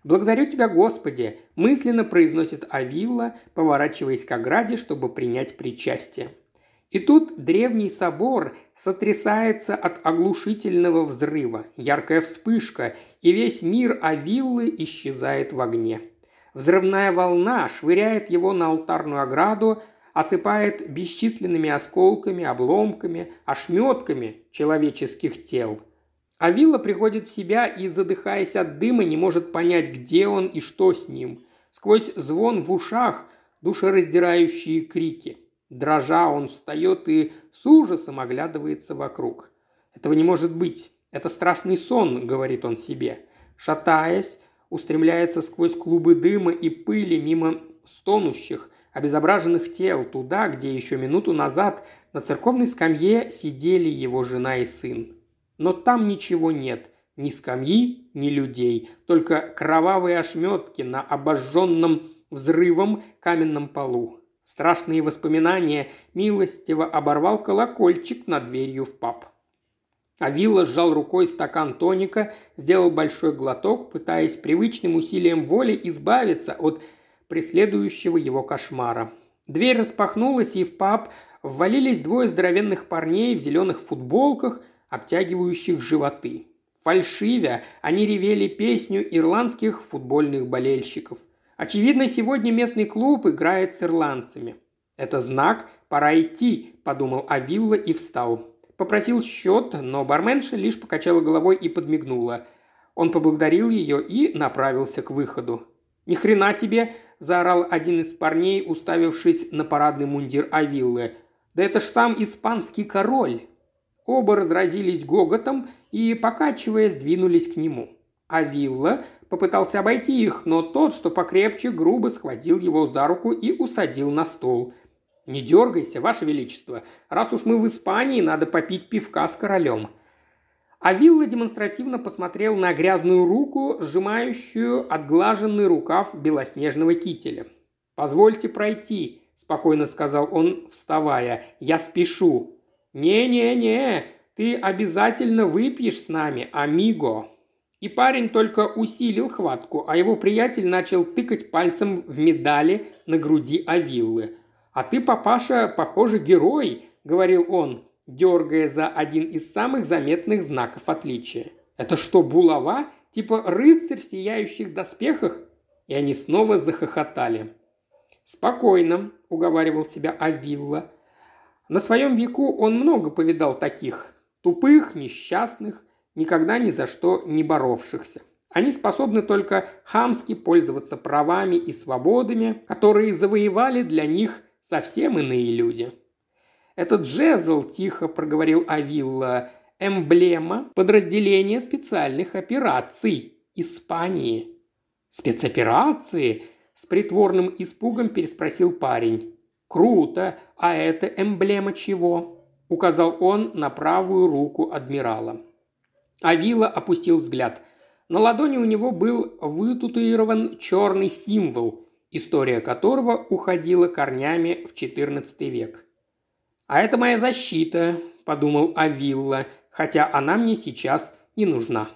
Speaker 1: «Благодарю тебя, Господи!» – мысленно произносит Авилла, поворачиваясь к ограде, чтобы принять причастие. И тут древний собор сотрясается от оглушительного взрыва, яркая вспышка, и весь мир Авиллы исчезает в огне. Взрывная волна швыряет его на алтарную ограду, осыпает бесчисленными осколками, обломками, ошметками человеческих тел. А вилла приходит в себя и, задыхаясь от дыма, не может понять, где он и что с ним. Сквозь звон в ушах душераздирающие крики – Дрожа, он встает и с ужасом оглядывается вокруг. Этого не может быть. Это страшный сон, говорит он себе. Шатаясь, устремляется сквозь клубы дыма и пыли мимо стонущих, обезображенных тел, туда, где еще минуту назад на церковной скамье сидели его жена и сын. Но там ничего нет, ни скамьи, ни людей, только кровавые ошметки на обожженном взрывом каменном полу. Страшные воспоминания милостиво оборвал колокольчик над дверью в паб. А Вилла сжал рукой стакан тоника, сделал большой глоток, пытаясь привычным усилием воли избавиться от преследующего его кошмара. Дверь распахнулась, и в паб ввалились двое здоровенных парней в зеленых футболках, обтягивающих животы. Фальшивя, они ревели песню ирландских футбольных болельщиков. Очевидно, сегодня местный клуб играет с ирландцами. «Это знак, пора идти», – подумал Авилла и встал. Попросил счет, но барменша лишь покачала головой и подмигнула. Он поблагодарил ее и направился к выходу. «Ни хрена себе!» – заорал один из парней, уставившись на парадный мундир Авиллы. «Да это ж сам испанский король!» Оба разразились гоготом и, покачиваясь, двинулись к нему. А Вилла попытался обойти их, но тот, что покрепче, грубо схватил его за руку и усадил на стол. «Не дергайся, Ваше Величество. Раз уж мы в Испании, надо попить пивка с королем». А Вилла демонстративно посмотрел на грязную руку, сжимающую отглаженный рукав белоснежного кителя. «Позвольте пройти», – спокойно сказал он, вставая. «Я спешу». «Не-не-не, ты обязательно выпьешь с нами, амиго». И парень только усилил хватку, а его приятель начал тыкать пальцем в медали на груди Авиллы. «А ты, папаша, похоже, герой», — говорил он, дергая за один из самых заметных знаков отличия. «Это что, булава? Типа рыцарь в сияющих доспехах?» И они снова захохотали. «Спокойно», — уговаривал себя Авилла. На своем веку он много повидал таких. Тупых, несчастных, никогда ни за что не боровшихся. Они способны только хамски пользоваться правами и свободами, которые завоевали для них совсем иные люди. «Этот жезл», – тихо проговорил Авилла, – «эмблема подразделения специальных операций Испании». «Спецоперации?» – с притворным испугом переспросил парень. «Круто! А это эмблема чего?» – указал он на правую руку адмирала. Авила опустил взгляд. На ладони у него был вытатуирован черный символ, история которого уходила корнями в XIV век. «А это моя защита», – подумал Авилла, хотя она мне сейчас не нужна.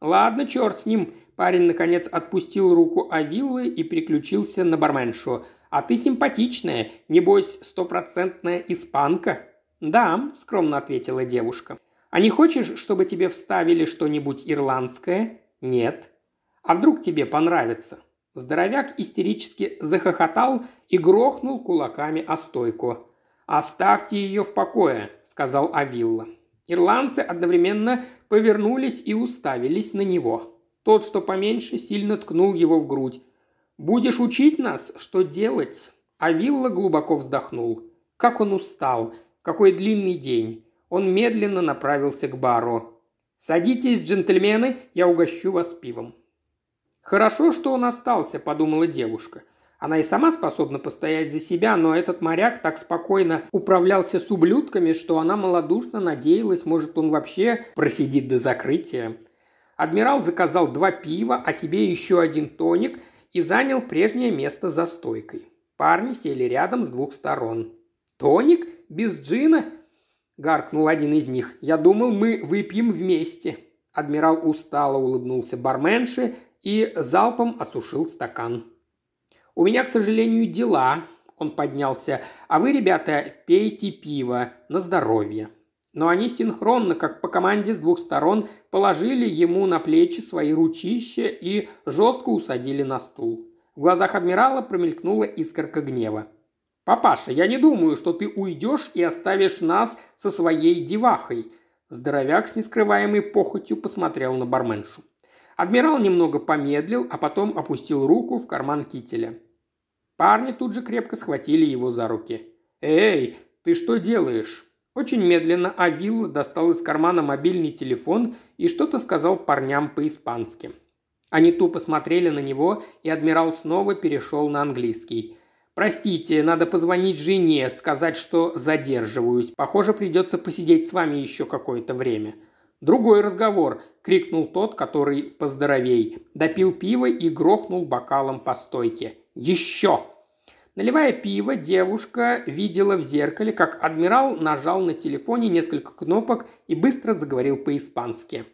Speaker 1: «Ладно, черт с ним», – парень наконец отпустил руку Авиллы и переключился на барменшу. «А ты симпатичная, небось, стопроцентная испанка?» «Да», – скромно ответила девушка. А не хочешь, чтобы тебе вставили что-нибудь ирландское? Нет. А вдруг тебе понравится?» Здоровяк истерически захохотал и грохнул кулаками о стойку. «Оставьте ее в покое», – сказал Авилла. Ирландцы одновременно повернулись и уставились на него. Тот, что поменьше, сильно ткнул его в грудь. «Будешь учить нас, что делать?» Авилла глубоко вздохнул. Как он устал! Какой длинный день! Он медленно направился к бару. «Садитесь, джентльмены, я угощу вас пивом». «Хорошо, что он остался», – подумала девушка. Она и сама способна постоять за себя, но этот моряк так спокойно управлялся с ублюдками, что она малодушно надеялась, может, он вообще просидит до закрытия. Адмирал заказал два пива, а себе еще один тоник и занял прежнее место за стойкой. Парни сели рядом с двух сторон. «Тоник? Без джина? – гаркнул один из них. «Я думал, мы выпьем вместе». Адмирал устало улыбнулся барменше и залпом осушил стакан. «У меня, к сожалению, дела», – он поднялся. «А вы, ребята, пейте пиво на здоровье». Но они синхронно, как по команде с двух сторон, положили ему на плечи свои ручища и жестко усадили на стул. В глазах адмирала промелькнула искорка гнева. «Папаша, я не думаю, что ты уйдешь и оставишь нас со своей девахой». Здоровяк с нескрываемой похотью посмотрел на барменшу. Адмирал немного помедлил, а потом опустил руку в карман кителя. Парни тут же крепко схватили его за руки. «Эй, ты что делаешь?» Очень медленно Авилла достал из кармана мобильный телефон и что-то сказал парням по-испански. Они тупо смотрели на него, и адмирал снова перешел на английский. «Простите, надо позвонить жене, сказать, что задерживаюсь. Похоже, придется посидеть с вами еще какое-то время». «Другой разговор!» – крикнул тот, который поздоровей. Допил пиво и грохнул бокалом по стойке. «Еще!» Наливая пиво, девушка видела в зеркале, как адмирал нажал на телефоне несколько кнопок и быстро заговорил по-испански.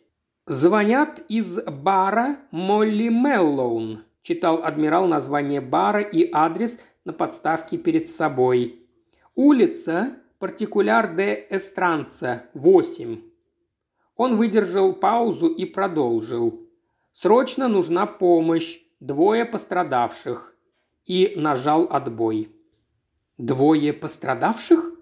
Speaker 1: «Звонят из бара Молли Меллоун», – читал адмирал название бара и адрес на подставке перед собой. «Улица Партикуляр де Эстранца, 8». Он выдержал паузу и продолжил. «Срочно нужна помощь. Двое пострадавших и нажал отбой. «Двое пострадавших?»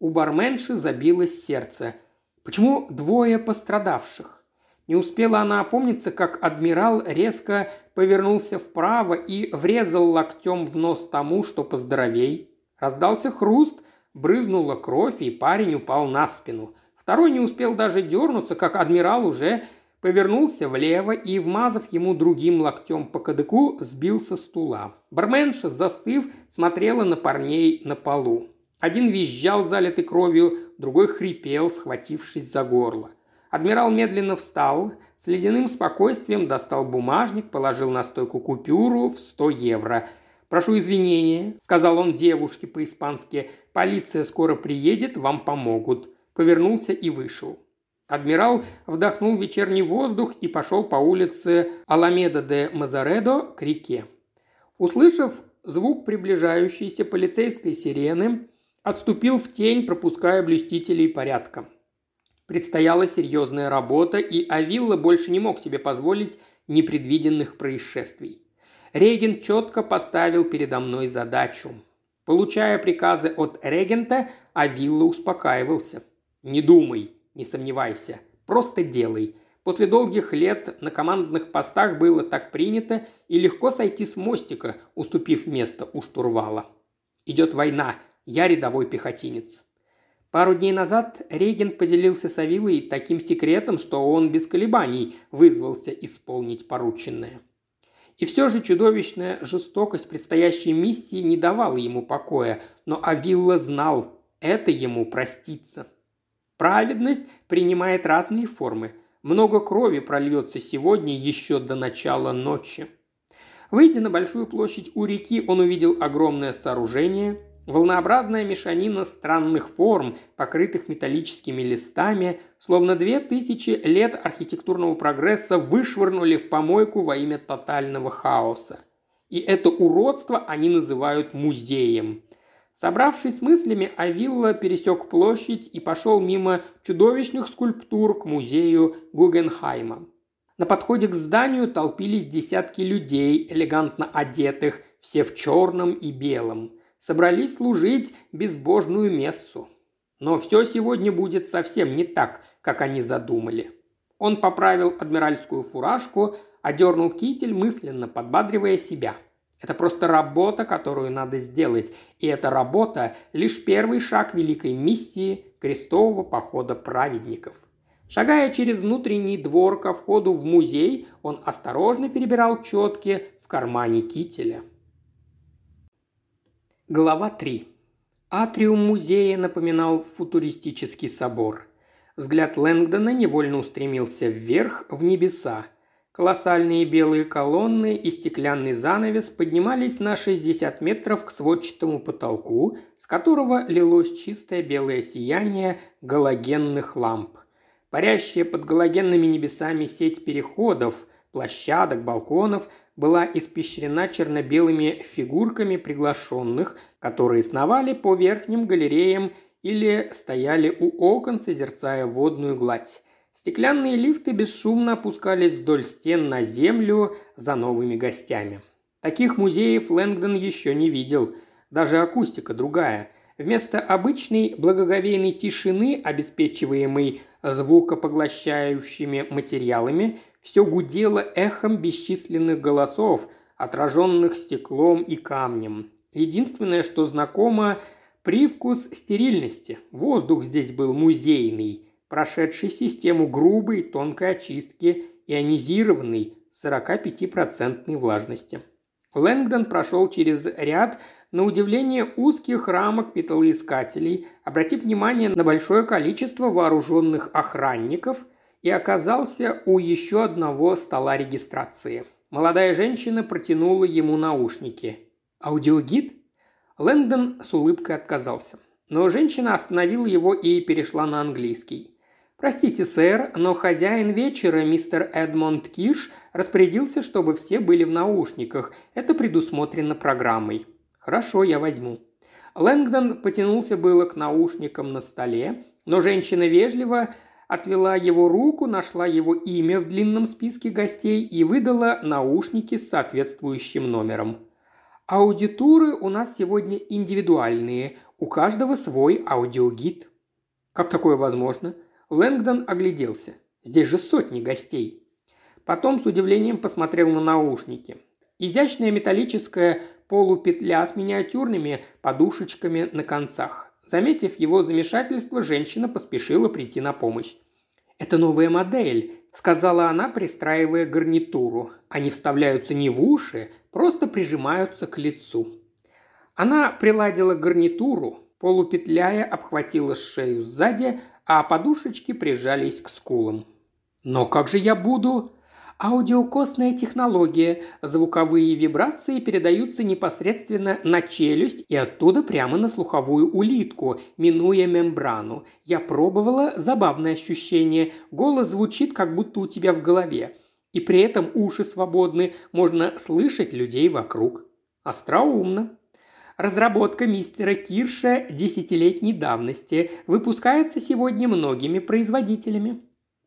Speaker 1: У барменши забилось сердце. «Почему двое пострадавших?» Не успела она опомниться, как адмирал резко повернулся вправо и врезал локтем в нос тому, что поздоровей. Раздался хруст, брызнула кровь, и парень упал на спину. Второй не успел даже дернуться, как адмирал уже повернулся влево и, вмазав ему другим локтем по кадыку, сбил со стула. Барменша, застыв, смотрела на парней на полу. Один визжал, залитый кровью, другой хрипел, схватившись за горло. Адмирал медленно встал, с ледяным спокойствием достал бумажник, положил на стойку купюру в 100 евро. «Прошу извинения», – сказал он девушке по-испански, – «полиция скоро приедет, вам помогут». Повернулся и вышел. Адмирал вдохнул вечерний воздух и пошел по улице Аламеда де Мазаредо к реке. Услышав звук приближающейся полицейской сирены, отступил в тень, пропуская блюстителей порядка. Предстояла серьезная работа, и Авилла больше не мог себе позволить непредвиденных происшествий. Регент четко поставил передо мной задачу. Получая приказы от регента, Авилла успокаивался. «Не думай, не сомневайся. Просто делай. После долгих лет на командных постах было так принято и легко сойти с мостика, уступив место у штурвала. Идет война, я рядовой пехотинец. Пару дней назад Реген поделился с Авилой таким секретом, что он без колебаний вызвался исполнить порученное. И все же чудовищная жестокость предстоящей миссии не давала ему покоя, но Авилла знал, это ему простится. Праведность принимает разные формы. Много крови прольется сегодня еще до начала ночи. Выйдя на большую площадь у реки, он увидел огромное сооружение, волнообразная мешанина странных форм, покрытых металлическими листами, словно две тысячи лет архитектурного прогресса вышвырнули в помойку во имя тотального хаоса. И это уродство они называют музеем. Собравшись мыслями, Авилла пересек площадь и пошел мимо чудовищных скульптур к музею Гугенхайма. На подходе к зданию толпились десятки людей, элегантно одетых, все в черном и белом. Собрались служить безбожную мессу. Но все сегодня будет совсем не так, как они задумали. Он поправил адмиральскую фуражку, одернул китель, мысленно подбадривая себя – это просто работа, которую надо сделать. И эта работа – лишь первый шаг великой миссии крестового похода праведников. Шагая через внутренний двор ко входу в музей, он осторожно перебирал четки в кармане кителя. Глава 3. Атриум музея напоминал футуристический собор. Взгляд Лэнгдона невольно устремился вверх, в небеса. Колоссальные белые колонны и стеклянный занавес поднимались на 60 метров к сводчатому потолку, с которого лилось чистое белое сияние галогенных ламп. Парящая под галогенными небесами сеть переходов, площадок, балконов была испещрена черно-белыми фигурками приглашенных, которые сновали по верхним галереям или стояли у окон, созерцая водную гладь. Стеклянные лифты бесшумно опускались вдоль стен на землю за новыми гостями. Таких музеев Лэнгдон еще не видел. Даже акустика другая. Вместо обычной благоговейной тишины, обеспечиваемой звукопоглощающими материалами, все гудело эхом бесчисленных голосов, отраженных стеклом и камнем. Единственное, что знакомо, привкус стерильности. Воздух здесь был музейный, прошедший систему грубой тонкой очистки, ионизированный 45% влажности. Лэнгдон прошел через ряд, на удивление, узких рамок металлоискателей, обратив внимание на большое количество вооруженных охранников и оказался у еще одного стола регистрации. Молодая женщина протянула ему наушники. «Аудиогид?» Лэнгдон с улыбкой отказался. Но женщина остановила его и перешла на английский. «Простите, сэр, но хозяин вечера, мистер Эдмонд Киш, распорядился, чтобы все были в наушниках. Это предусмотрено программой». «Хорошо, я возьму». Лэнгдон потянулся было к наушникам на столе, но женщина вежливо отвела его руку, нашла его имя в длинном списке гостей и выдала наушники с соответствующим номером. «Аудитуры у нас сегодня индивидуальные, у каждого свой аудиогид». «Как такое возможно?» Лэнгдон огляделся. Здесь же сотни гостей. Потом с удивлением посмотрел на наушники. Изящная металлическая полупетля с миниатюрными подушечками на концах. Заметив его замешательство, женщина поспешила прийти на помощь. «Это новая модель», – сказала она, пристраивая гарнитуру. «Они вставляются не в уши, просто прижимаются к лицу». Она приладила гарнитуру, полупетляя обхватила шею сзади, а подушечки прижались к скулам. «Но как же я буду?» Аудиокостная технология. Звуковые вибрации передаются непосредственно на челюсть и оттуда прямо на слуховую улитку, минуя мембрану. Я пробовала забавное ощущение. Голос звучит, как будто у тебя в голове. И при этом уши свободны, можно слышать людей вокруг. Остроумно. Разработка мистера Кирша десятилетней давности выпускается сегодня многими производителями.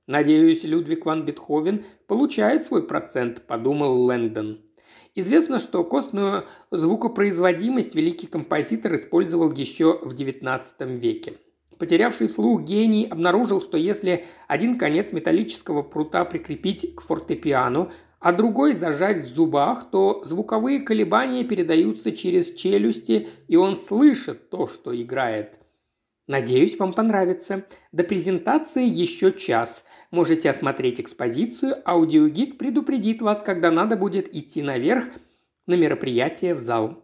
Speaker 1: «Надеюсь, Людвиг ван Бетховен получает свой процент», – подумал Лэндон. Известно, что костную звукопроизводимость великий композитор использовал еще в XIX веке. Потерявший слух гений обнаружил, что если один конец металлического прута прикрепить к фортепиано, а другой зажать в зубах, то звуковые колебания передаются через челюсти, и он слышит то, что играет. Надеюсь, вам понравится. До презентации еще час. Можете осмотреть экспозицию, аудиогид предупредит вас, когда надо будет идти наверх на мероприятие в зал.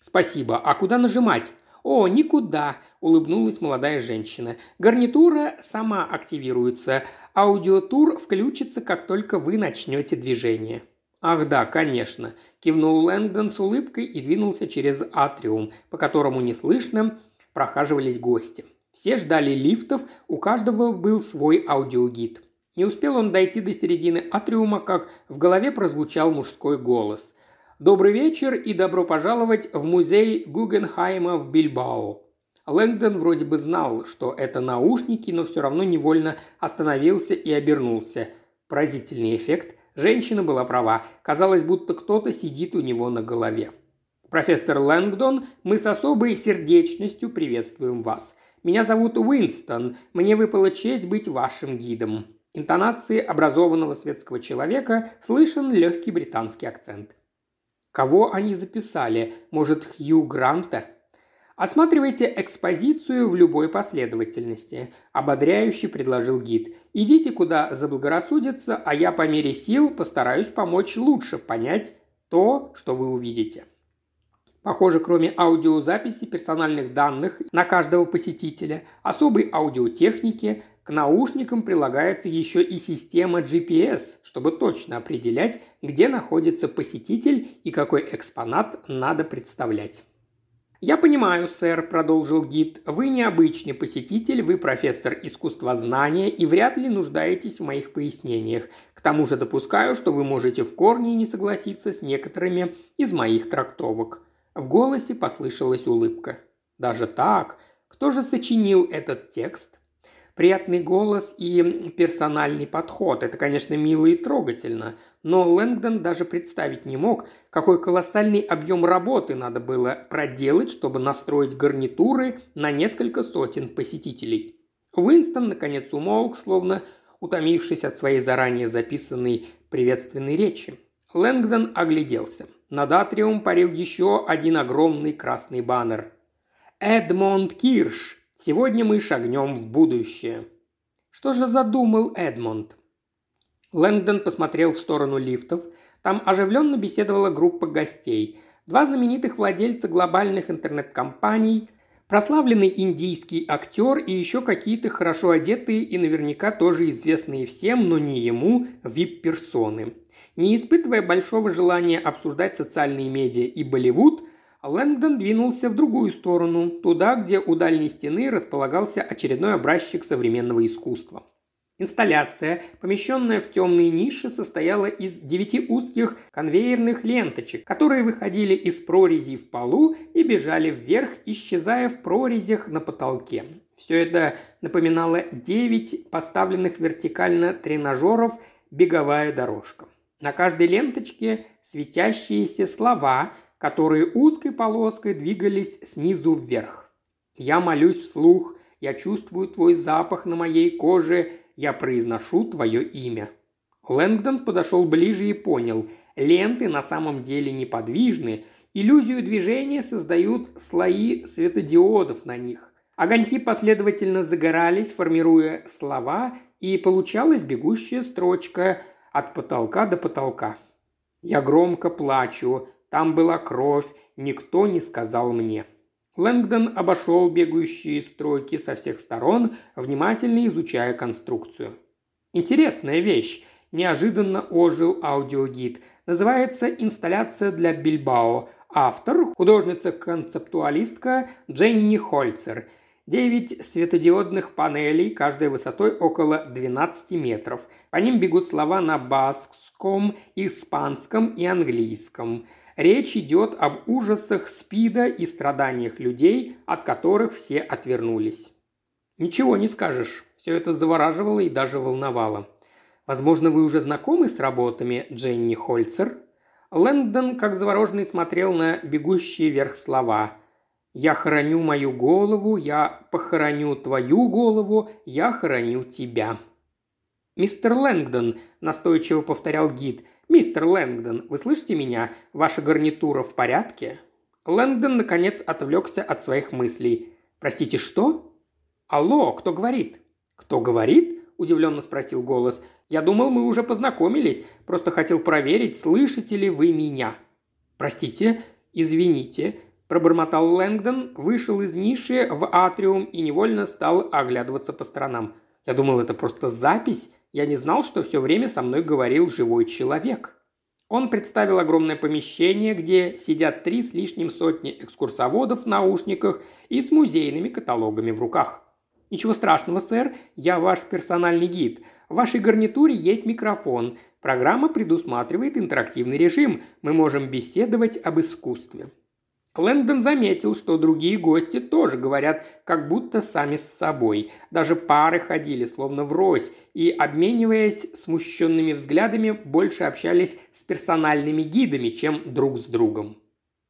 Speaker 1: Спасибо. А куда нажимать? «О, никуда!» – улыбнулась молодая женщина. «Гарнитура сама активируется. Аудиотур включится, как только вы начнете движение». «Ах да, конечно», – кивнул Лэндон с улыбкой и двинулся через атриум, по которому неслышно прохаживались гости. Все ждали лифтов, у каждого был свой аудиогид. Не успел он дойти до середины атриума, как в голове прозвучал мужской голос. Добрый вечер и добро пожаловать в музей Гугенхайма в Бильбао. Лэнгдон вроде бы знал, что это наушники, но все равно невольно остановился и обернулся. Поразительный эффект. Женщина была права. Казалось, будто кто-то сидит у него на голове. «Профессор Лэнгдон, мы с особой сердечностью приветствуем вас. Меня зовут Уинстон. Мне выпала честь быть вашим гидом». Интонации образованного светского человека слышен легкий британский акцент. Кого они записали? Может, Хью Гранта? Осматривайте экспозицию в любой последовательности», – ободряюще предложил гид. «Идите куда заблагорассудится, а я по мере сил постараюсь помочь лучше понять то, что вы увидите». Похоже, кроме аудиозаписи персональных данных на каждого посетителя, особой аудиотехники, к наушникам прилагается еще и система GPS, чтобы точно определять, где находится посетитель и какой экспонат надо представлять. «Я понимаю, сэр», – продолжил гид, – «вы необычный посетитель, вы профессор искусствознания и вряд ли нуждаетесь в моих пояснениях. К тому же допускаю, что вы можете в корне не согласиться с некоторыми из моих трактовок». В голосе послышалась улыбка. «Даже так? Кто же сочинил этот текст?» Приятный голос и персональный подход – это, конечно, мило и трогательно, но Лэнгдон даже представить не мог, какой колоссальный объем работы надо было проделать, чтобы настроить гарнитуры на несколько сотен посетителей. Уинстон, наконец, умолк, словно утомившись от своей заранее записанной приветственной речи. Лэнгдон огляделся. Над атриум парил еще один огромный красный баннер. Эдмонд Кирш. Сегодня мы шагнем в будущее». Что же задумал Эдмонд? Лэнгдон посмотрел в сторону лифтов. Там оживленно беседовала группа гостей. Два знаменитых владельца глобальных интернет-компаний, прославленный индийский актер и еще какие-то хорошо одетые и наверняка тоже известные всем, но не ему, вип-персоны. Не испытывая большого желания обсуждать социальные медиа и Болливуд, Лэнгдон двинулся в другую сторону, туда, где у дальней стены располагался очередной образчик современного искусства. Инсталляция, помещенная в темные ниши, состояла из девяти узких конвейерных ленточек, которые выходили из прорезей в полу и бежали вверх, исчезая в прорезях на потолке. Все это напоминало девять поставленных вертикально тренажеров «Беговая дорожка». На каждой ленточке светящиеся слова, которые узкой полоской двигались снизу вверх. «Я молюсь вслух», «Я чувствую твой запах на моей коже», «Я произношу твое имя». Лэнгдон подошел ближе и понял, ленты на самом деле неподвижны, иллюзию движения создают слои светодиодов на них. Огоньки последовательно загорались, формируя слова, и получалась бегущая строчка от потолка до потолка. Я громко плачу, там была кровь, никто не сказал мне. Лэнгдон обошел бегающие стройки со всех сторон, внимательно изучая конструкцию. Интересная вещь. Неожиданно ожил аудиогид. Называется «Инсталляция для Бильбао». Автор – художница-концептуалистка Дженни Хольцер – Девять светодиодных панелей, каждая высотой около 12 метров. По ним бегут слова на баскском, испанском и английском. Речь идет об ужасах СПИДа и страданиях людей, от которых все отвернулись. Ничего не скажешь. Все это завораживало и даже волновало. Возможно, вы уже знакомы с работами Дженни Хольцер? Лэндон, как завороженный, смотрел на бегущие вверх слова – я хороню мою голову, я похороню твою голову, я хороню тебя». «Мистер Лэнгдон», – настойчиво повторял гид. «Мистер Лэнгдон, вы слышите меня? Ваша гарнитура в порядке?» Лэнгдон, наконец, отвлекся от своих мыслей. «Простите, что?» «Алло, кто говорит?» «Кто говорит?» – удивленно спросил голос. «Я думал, мы уже познакомились. Просто хотел проверить, слышите ли вы меня». «Простите, извините», Пробормотал Лэнгдон, вышел из ниши в атриум и невольно стал оглядываться по сторонам. Я думал, это просто запись. Я не знал, что все время со мной говорил живой человек. Он представил огромное помещение, где сидят три с лишним сотни экскурсоводов в наушниках и с музейными каталогами в руках. «Ничего страшного, сэр, я ваш персональный гид. В вашей гарнитуре есть микрофон. Программа предусматривает интерактивный режим. Мы можем беседовать об искусстве». Лэндон заметил, что другие гости тоже говорят, как будто сами с собой. Даже пары ходили, словно врозь, и, обмениваясь смущенными взглядами, больше общались с персональными гидами, чем друг с другом.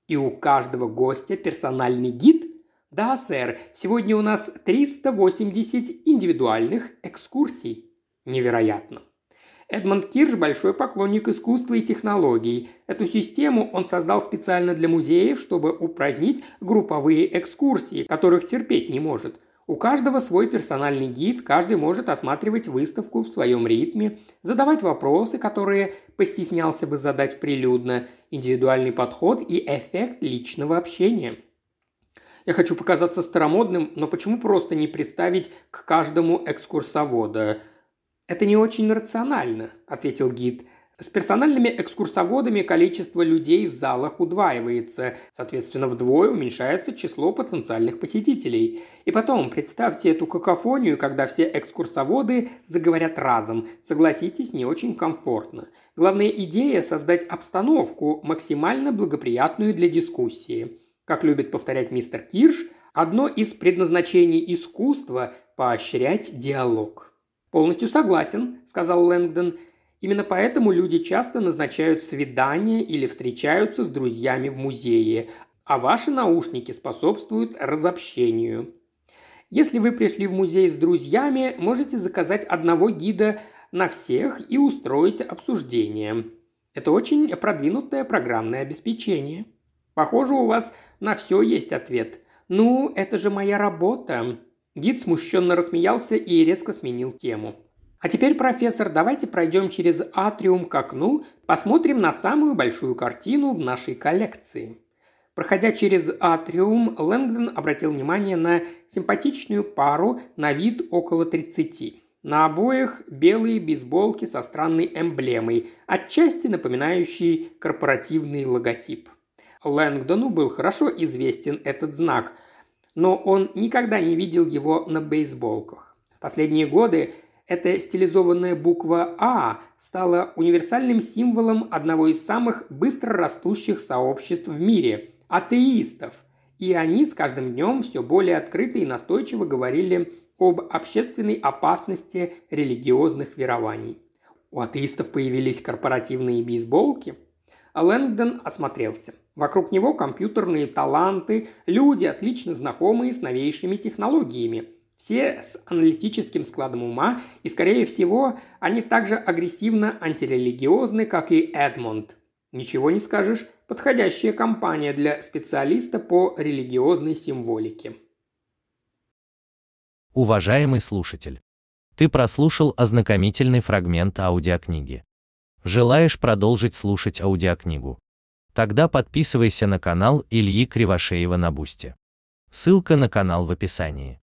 Speaker 1: И у каждого гостя персональный гид? Да, сэр, сегодня у нас 380 индивидуальных экскурсий. Невероятно. Эдмонд Кирш – большой поклонник искусства и технологий. Эту систему он создал специально для музеев, чтобы упразднить групповые экскурсии, которых терпеть не может. У каждого свой персональный гид, каждый может осматривать выставку в своем ритме, задавать вопросы, которые постеснялся бы задать прилюдно, индивидуальный подход и эффект личного общения. Я хочу показаться старомодным, но почему просто не представить к каждому экскурсовода – «Это не очень рационально», – ответил гид. С персональными экскурсоводами количество людей в залах удваивается, соответственно, вдвое уменьшается число потенциальных посетителей. И потом, представьте эту какофонию, когда все экскурсоводы заговорят разом. Согласитесь, не очень комфортно. Главная идея – создать обстановку, максимально благоприятную для дискуссии. Как любит повторять мистер Кирш, одно из предназначений искусства – поощрять диалог. «Полностью согласен», – сказал Лэнгдон. «Именно поэтому люди часто назначают свидания или встречаются с друзьями в музее, а ваши наушники способствуют разобщению. Если вы пришли в музей с друзьями, можете заказать одного гида на всех и устроить обсуждение. Это очень продвинутое программное обеспечение. Похоже, у вас на все есть ответ. «Ну, это же моя работа!» Гид смущенно рассмеялся и резко сменил тему. «А теперь, профессор, давайте пройдем через атриум к окну, посмотрим на самую большую картину в нашей коллекции». Проходя через атриум, Лэнгдон обратил внимание на симпатичную пару на вид около 30. На обоих белые бейсболки со странной эмблемой, отчасти напоминающей корпоративный логотип – Лэнгдону был хорошо известен этот знак, но он никогда не видел его на бейсболках. В последние годы эта стилизованная буква «А» стала универсальным символом одного из самых быстро растущих сообществ в мире – атеистов. И они с каждым днем все более открыто и настойчиво говорили об общественной опасности религиозных верований. У атеистов появились корпоративные бейсболки. А Лэнгдон осмотрелся. Вокруг него компьютерные таланты, люди, отлично знакомые с новейшими технологиями. Все с аналитическим складом ума, и, скорее всего, они также агрессивно антирелигиозны, как и Эдмонд. Ничего не скажешь, подходящая компания для специалиста по религиозной символике.
Speaker 2: Уважаемый слушатель, ты прослушал ознакомительный фрагмент аудиокниги. Желаешь продолжить слушать аудиокнигу? Тогда подписывайся на канал Ильи Кривошеева на Бусте. Ссылка на канал в описании.